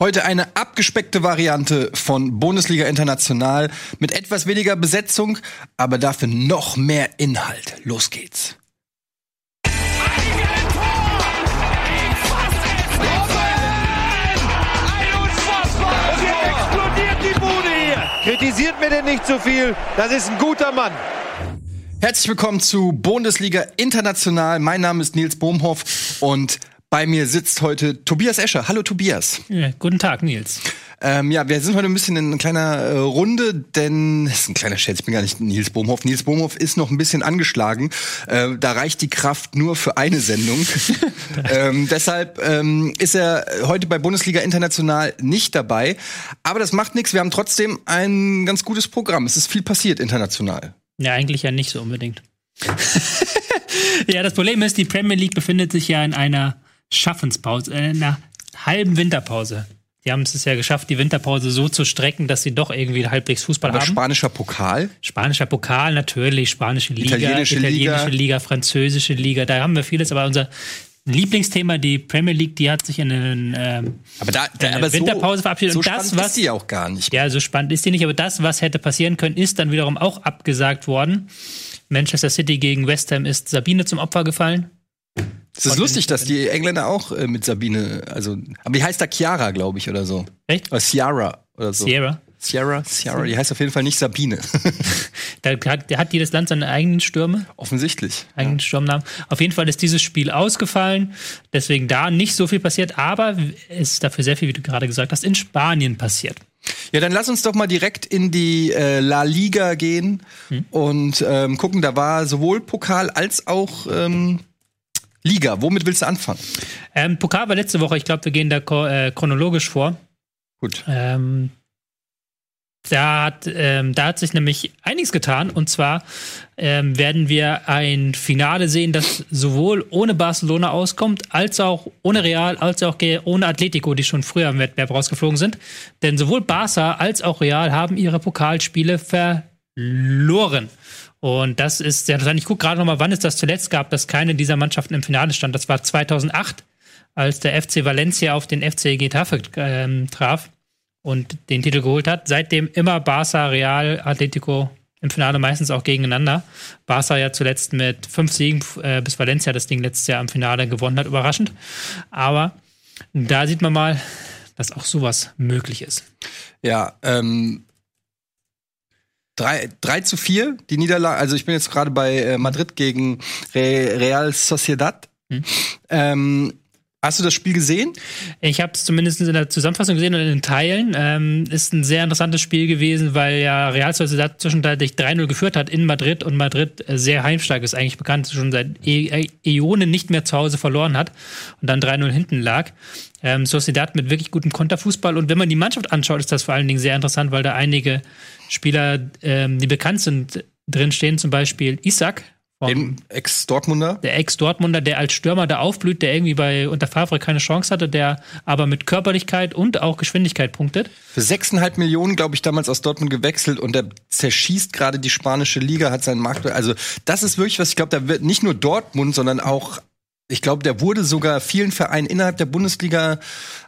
Heute eine abgespeckte Variante von Bundesliga International mit etwas weniger Besetzung, aber dafür noch mehr Inhalt. Los geht's. Kritisiert mir denn nicht zu so viel. Das ist ein guter Mann. Herzlich willkommen zu Bundesliga International. Mein Name ist Nils Bohmhoff und bei mir sitzt heute Tobias Escher. Hallo Tobias. Ja, guten Tag, Nils. Ähm, ja, wir sind heute ein bisschen in einer kleinen äh, Runde, denn das ist ein kleiner Scherz, ich bin gar nicht Nils Bohmhoff. Nils Bohmhoff ist noch ein bisschen angeschlagen. Äh, da reicht die Kraft nur für eine Sendung. ähm, deshalb ähm, ist er heute bei Bundesliga International nicht dabei. Aber das macht nichts. Wir haben trotzdem ein ganz gutes Programm. Es ist viel passiert international. Ja, eigentlich ja nicht so unbedingt. ja, das Problem ist, die Premier League befindet sich ja in einer Schaffenspause, äh, in einer halben Winterpause. Die haben es ja geschafft, die Winterpause so zu strecken, dass sie doch irgendwie halbwegs Fußball Aber haben. spanischer Pokal? Spanischer Pokal, natürlich, spanische Liga, Italienische italienische Liga. Liga, französische Liga, da haben wir vieles, aber unser Lieblingsthema, die Premier League, die hat sich in einen ähm, Aber da, da aber so, Winterpause verabschiedet. so Und das, spannend was ist die auch gar nicht. Ja, so spannend ist die nicht, aber das, was hätte passieren können, ist dann wiederum auch abgesagt worden. Manchester City gegen West Ham ist Sabine zum Opfer gefallen. Es ist lustig, dass die Engländer auch äh, mit Sabine, also, aber die heißt da Chiara, glaube ich, oder so. Echt? Oder Ciara oder so. Sierra. Sierra, Sierra, die heißt auf jeden Fall nicht Sabine. Da hat, hat jedes Land seine eigenen Stürme, Offensichtlich. eigenen Sturmnamen. Auf jeden Fall ist dieses Spiel ausgefallen, deswegen da nicht so viel passiert, aber es ist dafür sehr viel, wie du gerade gesagt hast, in Spanien passiert. Ja, dann lass uns doch mal direkt in die äh, La Liga gehen und ähm, gucken. Da war sowohl Pokal als auch ähm, Liga. Womit willst du anfangen? Ähm, Pokal war letzte Woche, ich glaube, wir gehen da äh, chronologisch vor. Gut. Ähm, da, hat, ähm, da hat sich nämlich einiges getan. Und zwar ähm, werden wir ein Finale sehen, das sowohl ohne Barcelona auskommt, als auch ohne Real, als auch ohne Atletico, die schon früher im Wettbewerb rausgeflogen sind. Denn sowohl Barca als auch Real haben ihre Pokalspiele verloren. Und das ist sehr interessant. Ich gucke gerade noch mal, wann es das zuletzt gab, dass keine dieser Mannschaften im Finale stand. Das war 2008, als der FC Valencia auf den FC Getafe ähm, traf und den Titel geholt hat. Seitdem immer Barca, Real, Atletico im Finale meistens auch gegeneinander. Barca ja zuletzt mit fünf Siegen, äh, bis Valencia das Ding letztes Jahr im Finale gewonnen hat, überraschend. Aber da sieht man mal, dass auch sowas möglich ist. Ja, ähm, 3, 3 zu 4, die Niederlage. Also ich bin jetzt gerade bei äh, Madrid gegen Re Real Sociedad. Ähm, hast du das Spiel gesehen? Ich habe es zumindest in der Zusammenfassung gesehen und in den Teilen. Ähm, ist ein sehr interessantes Spiel gewesen, weil ja Real Sociedad zwischenzeitlich 3-0 geführt hat in Madrid und Madrid äh, sehr heimstark ist, eigentlich bekannt, schon seit e äh, Äonen nicht mehr zu Hause verloren hat und dann 3-0 hinten lag. Ähm, Sociedad mit wirklich gutem Konterfußball und wenn man die Mannschaft anschaut, ist das vor allen Dingen sehr interessant, weil da einige Spieler, ähm, die bekannt sind, drin stehen, zum Beispiel Isaac. Dem Ex-Dortmunder. der Ex-Dortmunder, der als Stürmer da aufblüht, der irgendwie bei unter Favre keine Chance hatte, der aber mit Körperlichkeit und auch Geschwindigkeit punktet. Für 6,5 Millionen, glaube ich, damals aus Dortmund gewechselt und der zerschießt gerade die spanische Liga, hat seinen Markt. Also, das ist wirklich was, ich glaube, da wird nicht nur Dortmund, sondern auch, ich glaube, der wurde sogar vielen Vereinen innerhalb der Bundesliga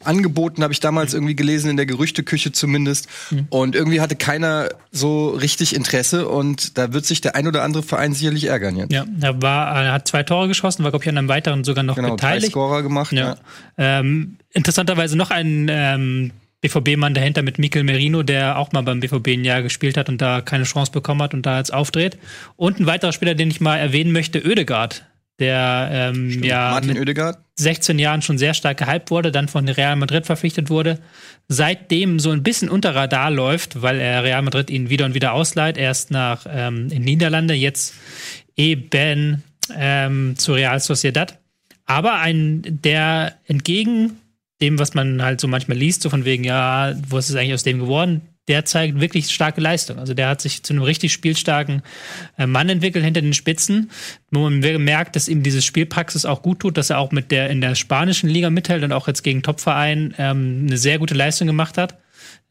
angeboten, habe ich damals irgendwie gelesen, in der Gerüchteküche zumindest. Und irgendwie hatte keiner so richtig Interesse und da wird sich der ein oder andere Verein sicherlich ärgern jetzt. Ja, er war, er hat zwei Tore geschossen, war glaube ich an einem weiteren sogar noch Genau, drei beteiligt. Scorer gemacht. Ja. Ähm, interessanterweise noch ein ähm, BVB-Mann dahinter mit Mikel Merino, der auch mal beim BVB ein Jahr gespielt hat und da keine Chance bekommen hat und da jetzt aufdreht. Und ein weiterer Spieler, den ich mal erwähnen möchte, Oedegaard, der ähm, ja Martin mit Oedegaard. 16 Jahren schon sehr stark gehypt wurde, dann von Real Madrid verpflichtet wurde, seitdem so ein bisschen unter Radar läuft, weil er Real Madrid ihn wieder und wieder ausleiht, erst nach ähm, in Niederlande, jetzt eben ähm, zu Real Sociedad. Aber ein, der entgegen dem, was man halt so manchmal liest, so von wegen, ja, wo ist es eigentlich aus dem geworden? Der zeigt wirklich starke Leistung. Also der hat sich zu einem richtig spielstarken äh, Mann entwickelt hinter den Spitzen, wo man merkt, dass ihm diese Spielpraxis auch gut tut, dass er auch mit der in der spanischen Liga mithält und auch jetzt gegen Topverein ähm, eine sehr gute Leistung gemacht hat,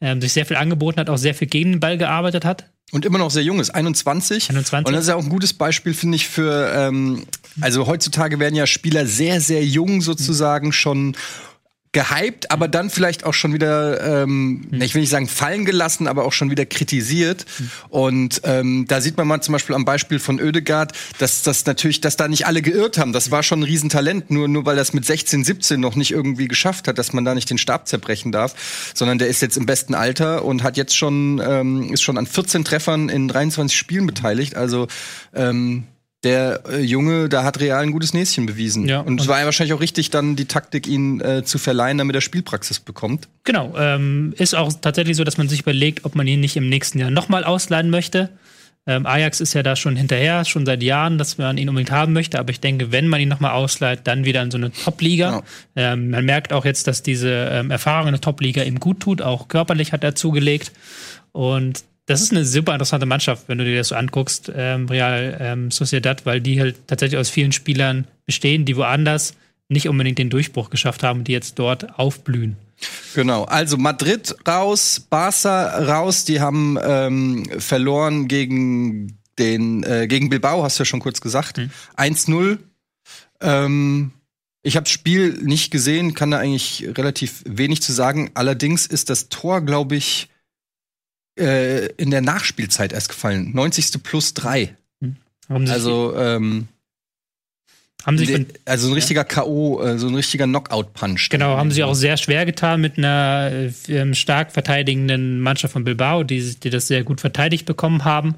ähm, sich sehr viel angeboten hat, auch sehr viel gegen den Ball gearbeitet hat. Und immer noch sehr jung ist, 21. 21. Und das ist ja auch ein gutes Beispiel, finde ich, für, ähm, also heutzutage werden ja Spieler sehr, sehr jung sozusagen schon gehypt, aber dann vielleicht auch schon wieder, ähm, ich will nicht sagen fallen gelassen, aber auch schon wieder kritisiert. Und ähm, da sieht man mal zum Beispiel am Beispiel von Oedegaard, dass das natürlich, dass da nicht alle geirrt haben. Das war schon ein Riesentalent, nur nur weil das mit 16, 17 noch nicht irgendwie geschafft hat, dass man da nicht den Stab zerbrechen darf, sondern der ist jetzt im besten Alter und hat jetzt schon ähm, ist schon an 14 Treffern in 23 Spielen beteiligt. Also ähm, der äh, Junge, da hat Real ein gutes Näschen bewiesen. Ja, und es war ja wahrscheinlich auch richtig, dann die Taktik, ihn äh, zu verleihen, damit er Spielpraxis bekommt. Genau. Ähm, ist auch tatsächlich so, dass man sich überlegt, ob man ihn nicht im nächsten Jahr nochmal ausleihen möchte. Ähm, Ajax ist ja da schon hinterher, schon seit Jahren, dass man ihn unbedingt haben möchte. Aber ich denke, wenn man ihn nochmal ausleiht, dann wieder in so eine Top-Liga. Ja. Ähm, man merkt auch jetzt, dass diese ähm, Erfahrung in der Top-Liga ihm gut tut. Auch körperlich hat er zugelegt. Und das ist eine super interessante Mannschaft, wenn du dir das so anguckst, ähm, Real ähm, Sociedad, weil die halt tatsächlich aus vielen Spielern bestehen, die woanders nicht unbedingt den Durchbruch geschafft haben, die jetzt dort aufblühen. Genau, also Madrid raus, Barca raus, die haben ähm, verloren gegen den äh, gegen Bilbao, hast du ja schon kurz gesagt. Mhm. 1-0. Ähm, ich habe das Spiel nicht gesehen, kann da eigentlich relativ wenig zu sagen. Allerdings ist das Tor, glaube ich, äh, in der Nachspielzeit erst gefallen. 90. plus 3. Haben sich, Also, ähm, haben sich de- von, also ein richtiger K.O., äh, so ein richtiger Knockout-Punch. Genau, haben sie auch sehr schwer getan mit einer äh, ähm, stark verteidigenden Mannschaft von Bilbao, die, die das sehr gut verteidigt bekommen haben.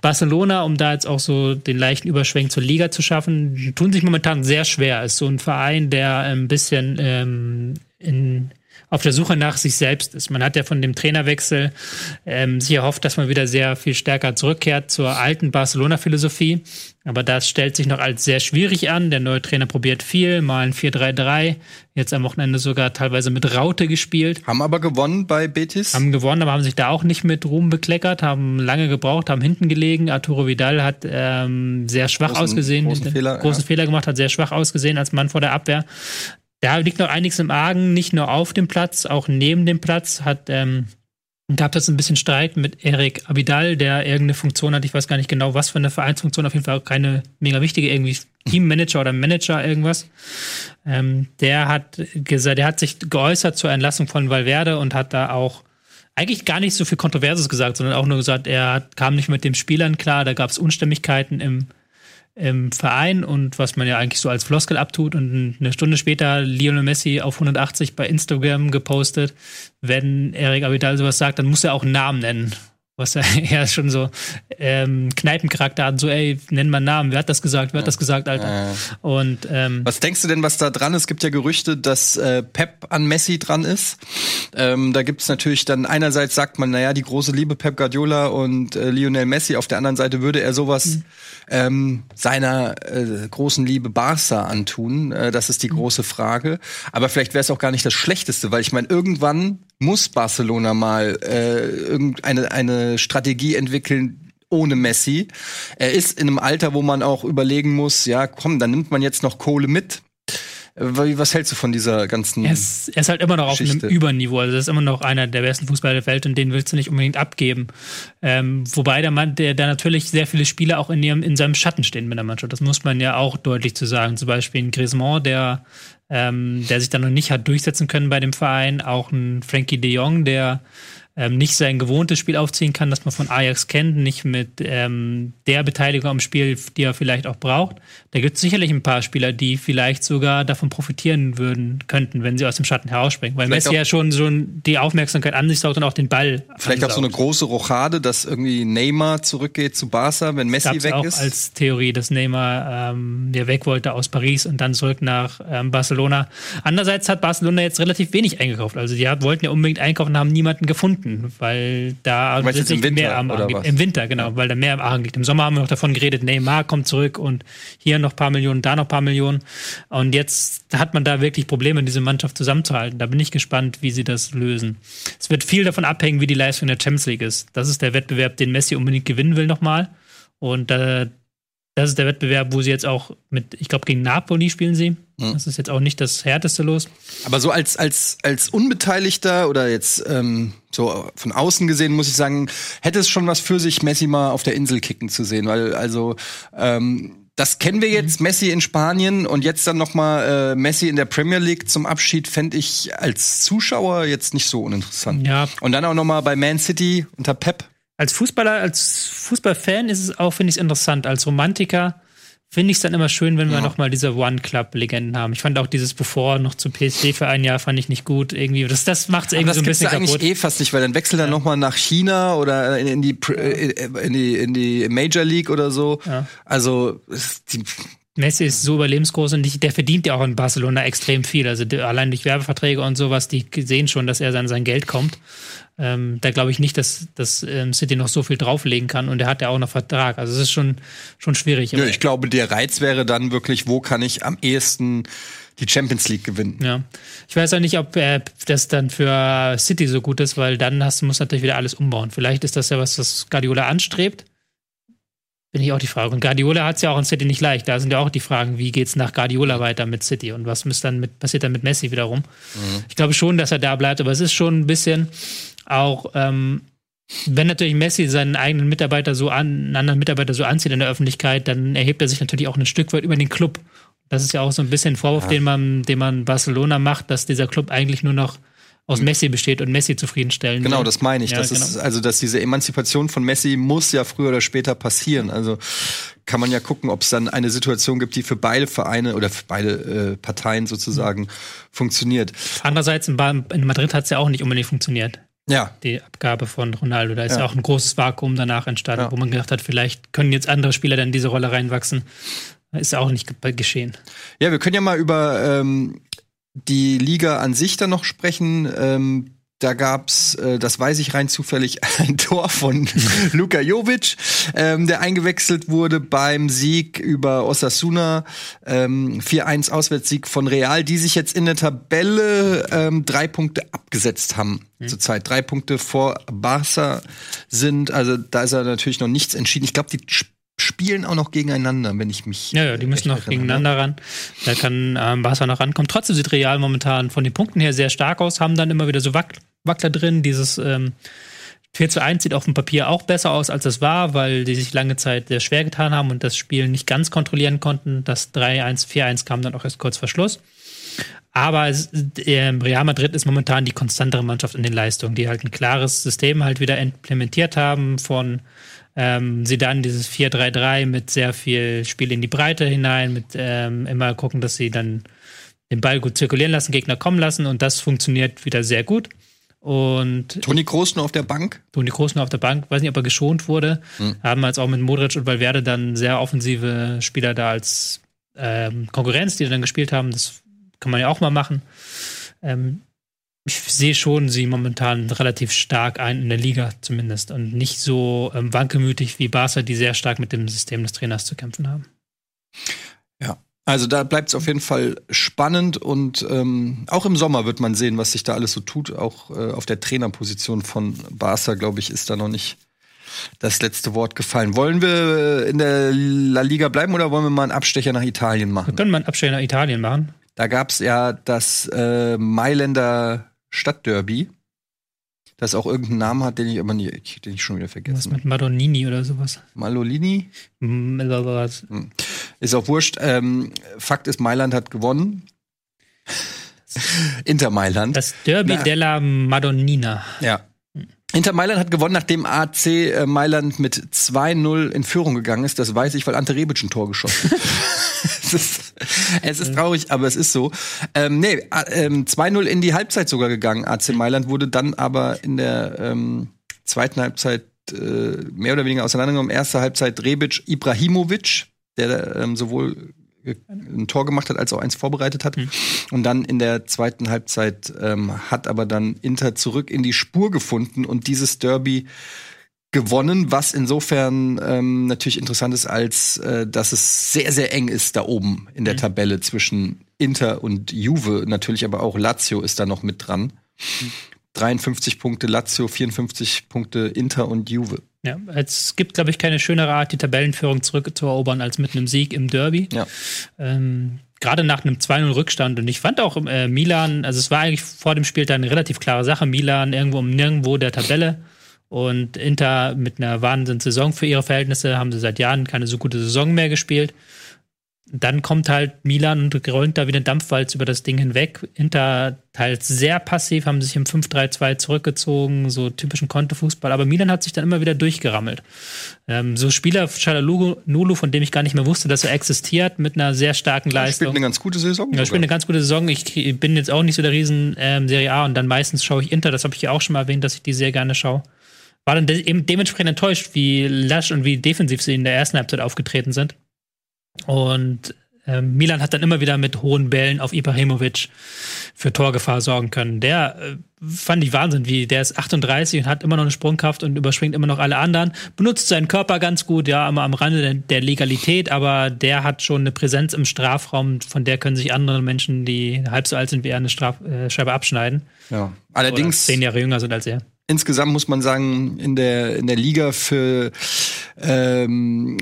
Barcelona, um da jetzt auch so den leichten Überschwenk zur Liga zu schaffen, tun sich momentan sehr schwer. Ist so ein Verein, der ein bisschen ähm, in, auf der Suche nach sich selbst ist. Man hat ja von dem Trainerwechsel ähm, sich erhofft, dass man wieder sehr viel stärker zurückkehrt zur alten Barcelona-Philosophie. Aber das stellt sich noch als sehr schwierig an. Der neue Trainer probiert viel, mal ein 4-3-3, jetzt am Wochenende sogar teilweise mit Raute gespielt. Haben aber gewonnen bei Betis. Haben gewonnen, aber haben sich da auch nicht mit Ruhm bekleckert, haben lange gebraucht, haben hinten gelegen. Arturo Vidal hat ähm, sehr schwach Großen- ausgesehen, großen Fehler, großen ja. Fehler gemacht, hat sehr schwach ausgesehen als Mann vor der Abwehr. Da liegt noch einiges im Argen, nicht nur auf dem Platz, auch neben dem Platz hat ähm, gab es ein bisschen Streit mit Erik Abidal, der irgendeine Funktion hat. Ich weiß gar nicht genau, was für eine Vereinsfunktion. Auf jeden Fall keine mega wichtige, irgendwie Teammanager oder Manager irgendwas. Ähm, der hat gesagt, der hat sich geäußert zur Entlassung von Valverde und hat da auch eigentlich gar nicht so viel Kontroverses gesagt, sondern auch nur gesagt, er kam nicht mit den Spielern klar. Da gab es Unstimmigkeiten im im Verein und was man ja eigentlich so als Floskel abtut und eine Stunde später Lionel Messi auf 180 bei Instagram gepostet. Wenn Eric Abidal sowas sagt, dann muss er auch einen Namen nennen. Was er eher schon so ähm, Kneipencharakter hat, so ey, nenn mal Namen, wer hat das gesagt, wer hat das gesagt, Alter. Und ähm, Was denkst du denn, was da dran ist? Es gibt ja Gerüchte, dass äh, Pep an Messi dran ist. Ähm, da gibt es natürlich dann einerseits sagt man, naja, die große Liebe Pep Guardiola und äh, Lionel Messi. Auf der anderen Seite würde er sowas ähm, seiner äh, großen Liebe Barca antun. Äh, das ist die große Frage. Aber vielleicht wäre es auch gar nicht das Schlechteste, weil ich meine, irgendwann muss Barcelona mal äh, irgendeine eine Strategie entwickeln, ohne Messi. Er ist in einem Alter, wo man auch überlegen muss, ja, komm, dann nimmt man jetzt noch Kohle mit. Was hältst du von dieser ganzen er ist, er ist halt immer noch auf Geschichte. einem Überniveau. Also, das ist immer noch einer der besten Fußballer der Welt und den willst du nicht unbedingt abgeben. Ähm, wobei der Mann, der da natürlich sehr viele Spieler auch in, ihrem, in seinem Schatten stehen mit der Mannschaft. Das muss man ja auch deutlich zu sagen. Zum Beispiel ein Griezmann, der, ähm, der sich da noch nicht hat durchsetzen können bei dem Verein. Auch ein Frankie de Jong, der ähm, nicht sein gewohntes Spiel aufziehen kann, das man von Ajax kennt, nicht mit ähm, der Beteiligung am Spiel, die er vielleicht auch braucht. Da gibt es sicherlich ein paar Spieler, die vielleicht sogar davon profitieren würden könnten, wenn sie aus dem Schatten herausspringen. Weil Vielleicht Messi ja schon so die Aufmerksamkeit an sich saugt und auch den Ball. Vielleicht auch so eine ansaugt. große Rochade, dass irgendwie Neymar zurückgeht zu Barca, wenn Messi Gab's weg auch ist. als Theorie, dass Neymar ähm, der weg wollte aus Paris und dann zurück nach ähm, Barcelona. Andererseits hat Barcelona jetzt relativ wenig eingekauft. Also die hat, wollten ja unbedingt einkaufen, haben niemanden gefunden, weil da tatsächlich Winter, mehr am Argen. Im Winter, genau, weil da mehr am Argen liegt. Im Sommer haben wir noch davon geredet, Neymar kommt zurück und hier noch ein paar Millionen, da noch ein paar Millionen. Und jetzt hat man da wirklich Probleme, diese Mannschaft zusammenzuhalten. Da bin ich gespannt, wie sie das lösen. Es wird viel davon abhängen, wie die Leistung der Champions League ist. Das ist der Wettbewerb, den Messi unbedingt gewinnen will nochmal. Und äh, das ist der Wettbewerb, wo sie jetzt auch mit, ich glaube, gegen Napoli spielen sie. Mhm. Das ist jetzt auch nicht das härteste Los. Aber so als, als, als Unbeteiligter oder jetzt ähm, so von außen gesehen, muss ich sagen, hätte es schon was für sich, Messi mal auf der Insel kicken zu sehen. Weil, also, ähm, das kennen wir jetzt, mhm. Messi in Spanien und jetzt dann noch mal äh, Messi in der Premier League zum Abschied, fände ich als Zuschauer jetzt nicht so uninteressant. Ja. Und dann auch noch mal bei Man City unter Pep. Als Fußballer, als Fußballfan ist es auch, finde ich, interessant. Als Romantiker finde ich es dann immer schön, wenn wir ja. noch mal diese One-Club-Legenden haben. Ich fand auch dieses bevor noch zu PSD für ein Jahr fand ich nicht gut irgendwie. Das, das macht es irgendwie so ein bisschen kaputt. Das eigentlich eh fast nicht, weil dann wechselt er ja. noch mal nach China oder in, in, die, in die in die Major League oder so. Ja. Also die, Messi ist so überlebensgroß und der verdient ja auch in Barcelona extrem viel. Also allein durch Werbeverträge und sowas, die sehen schon, dass er an sein Geld kommt. Ähm, da glaube ich nicht, dass, dass ähm, City noch so viel drauflegen kann und er hat ja auch noch Vertrag. Also es ist schon, schon schwierig. Ja, ich glaube, der Reiz wäre dann wirklich, wo kann ich am ehesten die Champions League gewinnen. Ja. Ich weiß auch nicht, ob äh, das dann für City so gut ist, weil dann hast, muss natürlich wieder alles umbauen. Vielleicht ist das ja was, was Guardiola anstrebt. Bin ich auch die Frage. Und Guardiola hat es ja auch in City nicht leicht. Da sind ja auch die Fragen, wie geht's nach Guardiola weiter mit City und was dann mit, passiert dann mit Messi wiederum. Mhm. Ich glaube schon, dass er da bleibt, aber es ist schon ein bisschen auch, ähm, wenn natürlich Messi seinen eigenen Mitarbeiter so an, einen anderen Mitarbeiter so anzieht in der Öffentlichkeit, dann erhebt er sich natürlich auch ein Stück weit über den Club. Das ist ja auch so ein bisschen ein Vorwurf, ja. den man, den man Barcelona macht, dass dieser Club eigentlich nur noch aus Messi besteht und Messi zufriedenstellen. Genau, das meine ich. Ja, das genau. ist also, dass diese Emanzipation von Messi muss ja früher oder später passieren. Also kann man ja gucken, ob es dann eine Situation gibt, die für beide Vereine oder für beide äh, Parteien sozusagen mhm. funktioniert. Andererseits in, in Madrid hat es ja auch nicht unbedingt funktioniert. Ja. Die Abgabe von Ronaldo. Da ist ja, ja auch ein großes Vakuum danach entstanden, ja. wo man gedacht hat, vielleicht können jetzt andere Spieler dann in diese Rolle reinwachsen. Ist auch nicht geschehen. Ja, wir können ja mal über ähm, die Liga an sich dann noch sprechen. Ähm, da gab's, äh, das weiß ich rein zufällig, ein Tor von Luka Jovic, ähm, der eingewechselt wurde beim Sieg über Osasuna. Ähm, 4-1 Auswärtssieg von Real, die sich jetzt in der Tabelle ähm, drei Punkte abgesetzt haben. Mhm. Zurzeit drei Punkte vor Barca sind. Also da ist er natürlich noch nichts entschieden. Ich glaube, die spielen auch noch gegeneinander, wenn ich mich. Ja, ja, die müssen noch gegeneinander ran. Da kann ähm, Barca noch rankommen. Trotzdem sieht Real momentan von den Punkten her sehr stark aus, haben dann immer wieder so Wack Wackler drin. Dieses ähm, 4 zu 1 sieht auf dem Papier auch besser aus, als es war, weil die sich lange Zeit sehr schwer getan haben und das Spiel nicht ganz kontrollieren konnten. Das 3-1, 4-1 kam dann auch erst kurz vor Schluss. Aber Real Madrid ist momentan die konstantere Mannschaft in den Leistungen, die halt ein klares System halt wieder implementiert haben von ähm, sie dann dieses 4-3-3 mit sehr viel Spiel in die Breite hinein, mit ähm, immer gucken, dass sie dann den Ball gut zirkulieren lassen, Gegner kommen lassen und das funktioniert wieder sehr gut. Und Toni Kroos nur auf der Bank? Toni Kroos nur auf der Bank, weiß nicht, ob er geschont wurde. Hm. Haben als auch mit Modric und Valverde dann sehr offensive Spieler da als ähm, Konkurrenz, die dann gespielt haben. Das kann man ja auch mal machen. Ähm, ich sehe schon sie momentan relativ stark ein in der Liga zumindest und nicht so ähm, wankelmütig wie Barca, die sehr stark mit dem System des Trainers zu kämpfen haben. Ja, also da bleibt es auf jeden Fall spannend und ähm, auch im Sommer wird man sehen, was sich da alles so tut. Auch äh, auf der Trainerposition von Barca, glaube ich, ist da noch nicht das letzte Wort gefallen. Wollen wir in der La Liga bleiben oder wollen wir mal einen Abstecher nach Italien machen? Wir können mal einen Abstecher nach Italien machen. Da gab es ja das äh, Mailänder Stadtderby, das auch irgendeinen Namen hat, den ich aber nicht, den ich schon wieder vergessen Was mit Madonnini oder sowas? Malolini? Hm. Ist auch wurscht. Ähm, Fakt ist, Mailand hat gewonnen. Inter Mailand. Das Derby Na, della Madonnina. Ja. Inter Mailand hat gewonnen, nachdem AC äh, Mailand mit 2-0 in Führung gegangen ist. Das weiß ich, weil Ante Rebic ein Tor geschossen hat. es, ist, es ist traurig, aber es ist so. Ähm, nee, äh, 2-0 in die Halbzeit sogar gegangen. AC Mailand wurde dann aber in der ähm, zweiten Halbzeit äh, mehr oder weniger auseinandergenommen. Erste Halbzeit Rebic, Ibrahimovic, der ähm, sowohl ein Tor gemacht hat, als auch eins vorbereitet hat. Mhm. Und dann in der zweiten Halbzeit ähm, hat aber dann Inter zurück in die Spur gefunden und dieses Derby gewonnen, was insofern ähm, natürlich interessant ist, als äh, dass es sehr, sehr eng ist da oben in der mhm. Tabelle zwischen Inter und Juve. Natürlich aber auch Lazio ist da noch mit dran. Mhm. 53 Punkte Lazio, 54 Punkte Inter und Juve. Ja, es gibt, glaube ich, keine schönere Art, die Tabellenführung zurückzuerobern, als mit einem Sieg im Derby. Ja. Ähm, Gerade nach einem 2-0 Rückstand. Und ich fand auch äh, Milan, also es war eigentlich vor dem Spiel dann eine relativ klare Sache. Milan irgendwo um nirgendwo der Tabelle. Und Inter mit einer Wahnsinnssaison für ihre Verhältnisse haben sie seit Jahren keine so gute Saison mehr gespielt. dann kommt halt Milan und rollt da wieder Dampfwalz über das Ding hinweg. Inter teils sehr passiv, haben sich im 5-3-2 zurückgezogen, so typischen Kontofußball. Aber Milan hat sich dann immer wieder durchgerammelt. Ähm, so Spieler, Nulu, von dem ich gar nicht mehr wusste, dass er existiert, mit einer sehr starken Leistung. Er spielt eine ganz gute Saison. Ja, spielt eine ganz gute Saison. Ich bin jetzt auch nicht so der riesen ähm, Serie A und dann meistens schaue ich Inter. Das habe ich ja auch schon mal erwähnt, dass ich die sehr gerne schaue. War dann de eben dementsprechend enttäuscht, wie lasch und wie defensiv sie in der ersten Halbzeit aufgetreten sind. Und äh, Milan hat dann immer wieder mit hohen Bällen auf Ibrahimovic für Torgefahr sorgen können. Der äh, fand ich Wahnsinn, wie der ist 38 und hat immer noch eine Sprungkraft und überspringt immer noch alle anderen. Benutzt seinen Körper ganz gut, ja, immer am Rande der, der Legalität, aber der hat schon eine Präsenz im Strafraum, von der können sich andere Menschen, die halb so alt sind wie er, eine Straf äh, Scheibe abschneiden. Ja, allerdings. Oder zehn Jahre jünger sind als er insgesamt muss man sagen, in der, in der Liga für ähm,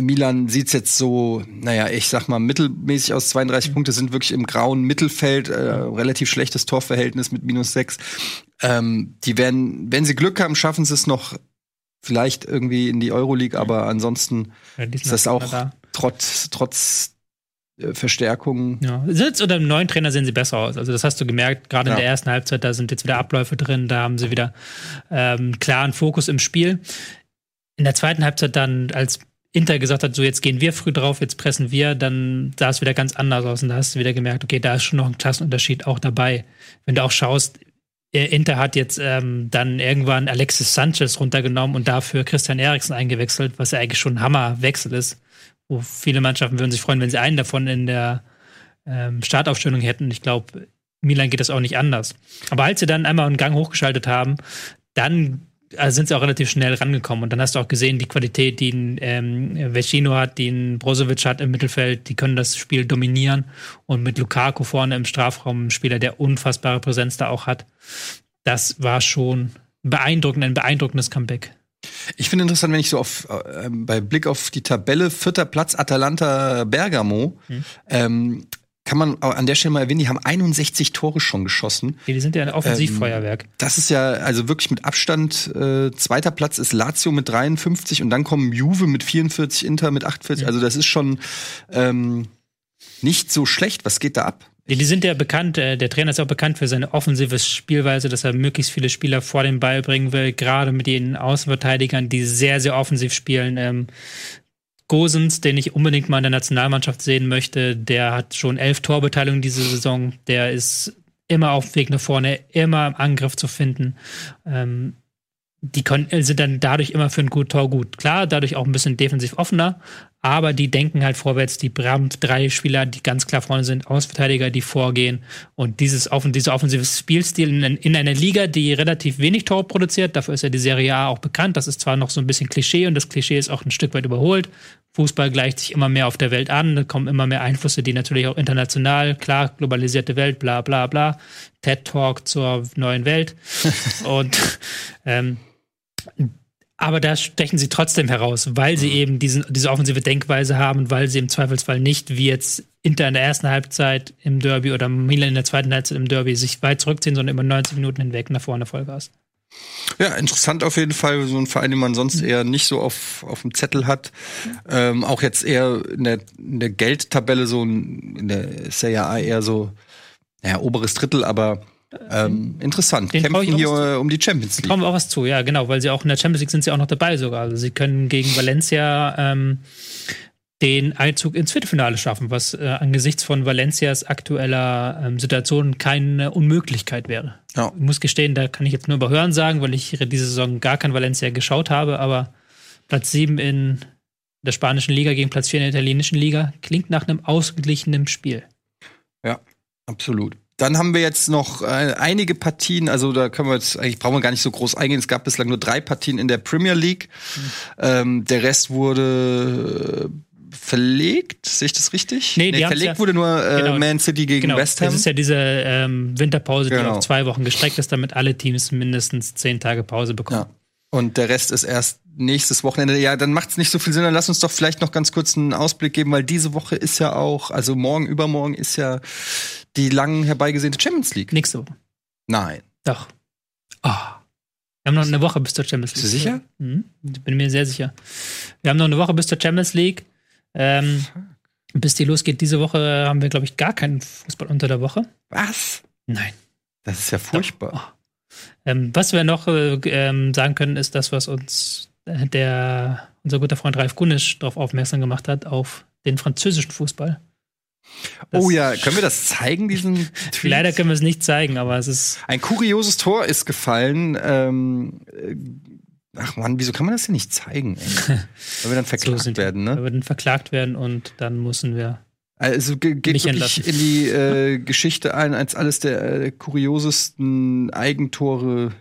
Milan sieht's jetzt so, naja, ich sag mal, mittelmäßig aus. 32 mhm. Punkte sind wirklich im grauen Mittelfeld, äh, relativ schlechtes Torverhältnis mit minus sechs. Ähm, die werden, wenn sie Glück haben, schaffen sie es noch vielleicht irgendwie in die Euroleague, aber ansonsten ja, ist das auch da. trotz, trotz Verstärkungen. Ja, jetzt unter dem neuen Trainer sehen sie besser aus. Also das hast du gemerkt, gerade ja. in der ersten Halbzeit, da sind jetzt wieder Abläufe drin, da haben sie wieder ähm, klaren Fokus im Spiel. In der zweiten Halbzeit dann, als Inter gesagt hat, so jetzt gehen wir früh drauf, jetzt pressen wir, dann sah es wieder ganz anders aus und da hast du wieder gemerkt, okay, da ist schon noch ein Klassenunterschied auch dabei. Wenn du auch schaust, äh, Inter hat jetzt ähm, dann irgendwann Alexis Sanchez runtergenommen und dafür Christian Eriksen eingewechselt, was ja eigentlich schon ein Hammerwechsel ist wo viele Mannschaften würden sich freuen, wenn sie einen davon in der ähm, Startaufstellung hätten. Ich glaube, Milan geht das auch nicht anders. Aber als sie dann einmal einen Gang hochgeschaltet haben, dann also sind sie auch relativ schnell rangekommen. Und dann hast du auch gesehen, die Qualität, die ein ähm, Vecino hat, die ein Brozovic hat im Mittelfeld, die können das Spiel dominieren. Und mit Lukaku vorne im Strafraum, ein Spieler, der unfassbare Präsenz da auch hat, das war schon beeindruckend, ein beeindruckendes Comeback. Ich finde interessant, wenn ich so auf äh, bei Blick auf die Tabelle vierter Platz Atalanta Bergamo hm. ähm, kann man an der Stelle mal erwähnen, die haben 61 Tore schon geschossen. Die sind ja ein Offensivfeuerwerk. Ähm, das ist ja also wirklich mit Abstand. Äh, zweiter Platz ist Lazio mit 53 und dann kommen Juve mit 44, Inter mit 48. Ja. Also das ist schon ähm, nicht so schlecht. Was geht da ab? Die sind ja bekannt, äh, der Trainer ist auch bekannt für seine offensive Spielweise, dass er möglichst viele Spieler vor den Ball bringen will, gerade mit den Außenverteidigern, die sehr, sehr offensiv spielen. Ähm, Gosens, den ich unbedingt mal in der Nationalmannschaft sehen möchte, der hat schon elf Torbeteiligungen diese Saison. Der ist immer auf dem Weg nach vorne, immer im Angriff zu finden. Ähm, die können, sind dann dadurch immer für ein gut Tor gut. Klar, dadurch auch ein bisschen defensiv offener, aber die denken halt vorwärts. Die haben drei Spieler, die ganz klar vorne sind, Ausverteidiger, die vorgehen. Und dieses offen, dieser offensive Spielstil in, in, einer Liga, die relativ wenig Tore produziert, dafür ist ja die Serie A auch bekannt. Das ist zwar noch so ein bisschen Klischee und das Klischee ist auch ein Stück weit überholt. Fußball gleicht sich immer mehr auf der Welt an, da kommen immer mehr Einflüsse, die natürlich auch international, klar, globalisierte Welt, bla bla bla, TED Talk zur neuen Welt. und ähm, aber da stechen sie trotzdem heraus, weil sie eben diesen, diese offensive Denkweise haben, weil sie im Zweifelsfall nicht wie jetzt Inter in der ersten Halbzeit im Derby oder Milan in der zweiten Halbzeit im Derby sich weit zurückziehen, sondern über 90 Minuten hinweg nach vorne Vollgas. Ja, interessant auf jeden Fall. So ein Verein, den man sonst eher nicht so auf, auf dem Zettel hat. Ähm, auch jetzt eher in der, in der Geldtabelle so, in der Serie A eher so, naja, oberes Drittel, aber ähm, interessant. Den Kämpfen hier äh, um die Champions League. Trauen wir auch was zu, ja, genau, weil sie auch in der Champions League sind sie auch noch dabei sogar. Also sie können gegen Valencia ähm, den Einzug ins Viertelfinale schaffen, was äh, angesichts von Valencias aktueller ähm, Situation keine Unmöglichkeit wäre. Ja. Ich muss gestehen, da kann ich jetzt nur überhören sagen, weil ich diese Saison gar kein Valencia geschaut habe, aber Platz 7 in der spanischen Liga gegen Platz 4 in der italienischen Liga klingt nach einem ausgeglichenen Spiel. Ja, absolut. Dann haben wir jetzt noch äh, einige Partien, also da können wir jetzt, eigentlich brauchen wir gar nicht so groß eingehen. Es gab bislang nur drei Partien in der Premier League. Mhm. Ähm, der Rest wurde äh, verlegt, sehe ich das richtig? Nee, nee verlegt ja, wurde nur äh, genau, Man City gegen genau, West Ham. Das ist ja diese ähm, Winterpause, die genau. auf zwei Wochen gestreckt ist, damit alle Teams mindestens zehn Tage Pause bekommen. Ja. Und der Rest ist erst nächstes Wochenende. Ja, dann macht es nicht so viel Sinn. Dann lass uns doch vielleicht noch ganz kurz einen Ausblick geben, weil diese Woche ist ja auch, also morgen, übermorgen ist ja die lang herbeigesehnte Champions League. Nächste Woche. Nein. Doch. Oh. Wir haben noch eine Woche bis zur Champions League. Bist du sicher? Mhm. Bin mir sehr sicher. Wir haben noch eine Woche bis zur Champions League. Ähm, Bis die losgeht, diese Woche haben wir, glaube ich, gar keinen Fußball unter der Woche. Was? Nein. Das ist ja furchtbar. Ähm, was wir noch äh, ähm, sagen können, ist das, was uns äh, der, unser guter Freund Ralf Gunisch darauf aufmerksam gemacht hat, auf den französischen Fußball. Das oh ja, können wir das zeigen, diesen Tweet? Leider können wir es nicht zeigen, aber es ist. Ein kurioses Tor ist gefallen. Ähm, äh, ach man, wieso kann man das denn nicht zeigen? Ey? Weil wir dann verklagt so werden, ne? Weil wir dann verklagt werden und dann müssen wir. Also geht wirklich entlassen. in die äh, Geschichte ein als alles der äh, kuriosesten Eigentore.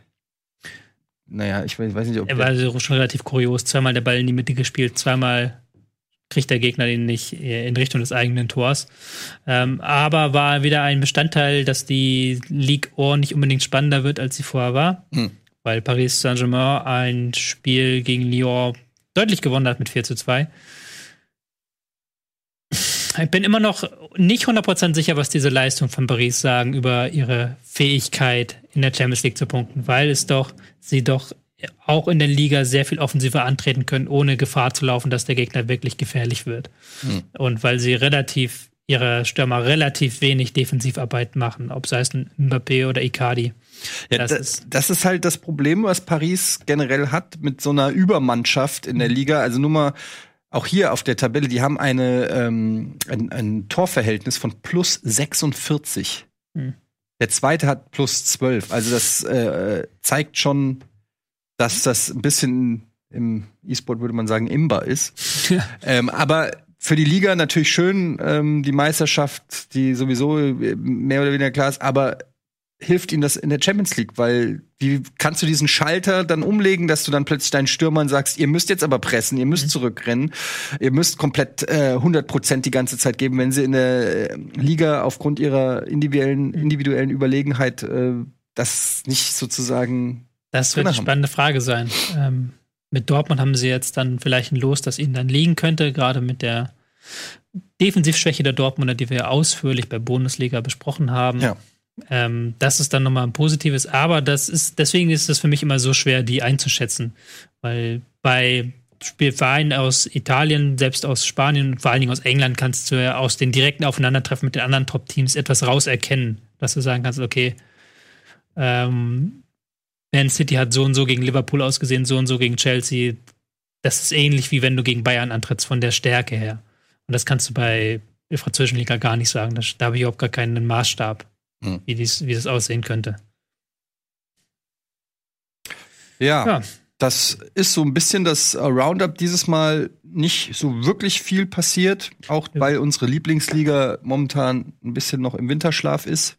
Naja, ich weiß, weiß nicht, ob. Er war also schon relativ kurios. Zweimal der Ball in die Mitte gespielt, zweimal kriegt der Gegner den nicht in Richtung des eigenen Tors. Ähm, aber war wieder ein Bestandteil, dass die Ligue Or nicht unbedingt spannender wird, als sie vorher war. Hm. Weil Paris Saint-Germain ein Spiel gegen Lyon deutlich gewonnen hat mit 4 zu 2. Ich bin immer noch nicht 100% sicher, was diese Leistung von Paris sagen über ihre Fähigkeit in der Champions League zu punkten, weil es doch sie doch auch in der Liga sehr viel offensiver antreten können, ohne Gefahr zu laufen, dass der Gegner wirklich gefährlich wird. Mhm. Und weil sie relativ, ihre Stürmer relativ wenig Defensivarbeit machen, ob sei es ein Mbappé oder Icardi. Ja, das, das, ist, das ist halt das Problem, was Paris generell hat mit so einer Übermannschaft in der Liga. Also nur mal auch hier auf der Tabelle, die haben eine, ähm, ein, ein Torverhältnis von plus 46. Hm. Der zweite hat plus 12. Also das äh, zeigt schon, dass das ein bisschen im E-Sport würde man sagen imbar ist. ähm, aber für die Liga natürlich schön, ähm, die Meisterschaft, die sowieso mehr oder weniger klar ist, aber hilft ihnen das in der Champions League, weil wie kannst du diesen Schalter dann umlegen, dass du dann plötzlich deinen Stürmern sagst, ihr müsst jetzt aber pressen, ihr müsst mhm. zurückrennen, ihr müsst komplett äh, 100 Prozent die ganze Zeit geben, wenn sie in der äh, Liga aufgrund ihrer individuellen, mhm. individuellen Überlegenheit äh, das nicht sozusagen das wird eine spannende Frage sein. Ähm, mit Dortmund haben sie jetzt dann vielleicht ein Los, das ihnen dann liegen könnte, gerade mit der Defensivschwäche der Dortmunder, die wir ja ausführlich bei Bundesliga besprochen haben. Ja. Ähm, das ist dann nochmal ein positives, aber das ist, deswegen ist es für mich immer so schwer, die einzuschätzen. Weil bei Spielvereinen aus Italien, selbst aus Spanien und vor allen Dingen aus England kannst du ja aus den direkten Aufeinandertreffen mit den anderen Top-Teams etwas rauserkennen, dass du sagen kannst, okay, ähm, Man City hat so und so gegen Liverpool ausgesehen, so und so gegen Chelsea. Das ist ähnlich wie wenn du gegen Bayern antrittst von der Stärke her. Und das kannst du bei der französischen Liga gar nicht sagen. Da, da habe ich überhaupt gar keinen Maßstab, hm. wie, dies, wie das aussehen könnte. Ja, ja, das ist so ein bisschen das Roundup dieses Mal nicht so wirklich viel passiert, auch weil unsere Lieblingsliga momentan ein bisschen noch im Winterschlaf ist.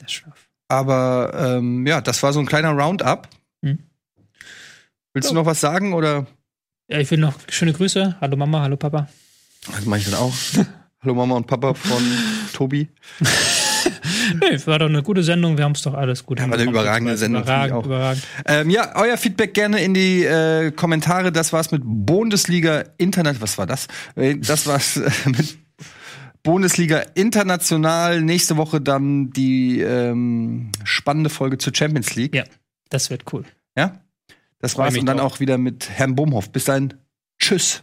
Der Schlaf. Aber ähm, ja, das war so ein kleiner Roundup. Hm. Willst so. du noch was sagen oder? Ja, ich will noch schöne Grüße. Hallo Mama, hallo Papa. Das mache ich dann auch. hallo Mama und Papa von Tobi. Nee, war doch eine gute Sendung. Wir haben es doch alles gut. Ja, war eine überragende Sendung. Überragend, auch. überragend. Ähm, ja, euer Feedback gerne in die äh, Kommentare. Das war's mit Bundesliga Internet. Was war das? Äh, das war's äh, mit Bundesliga international. Nächste Woche dann die ähm, spannende Folge zur Champions League. Ja, das wird cool. Ja, das war's und dann auch wieder mit Herrn Bumhoff. Bis dann. Tschüss.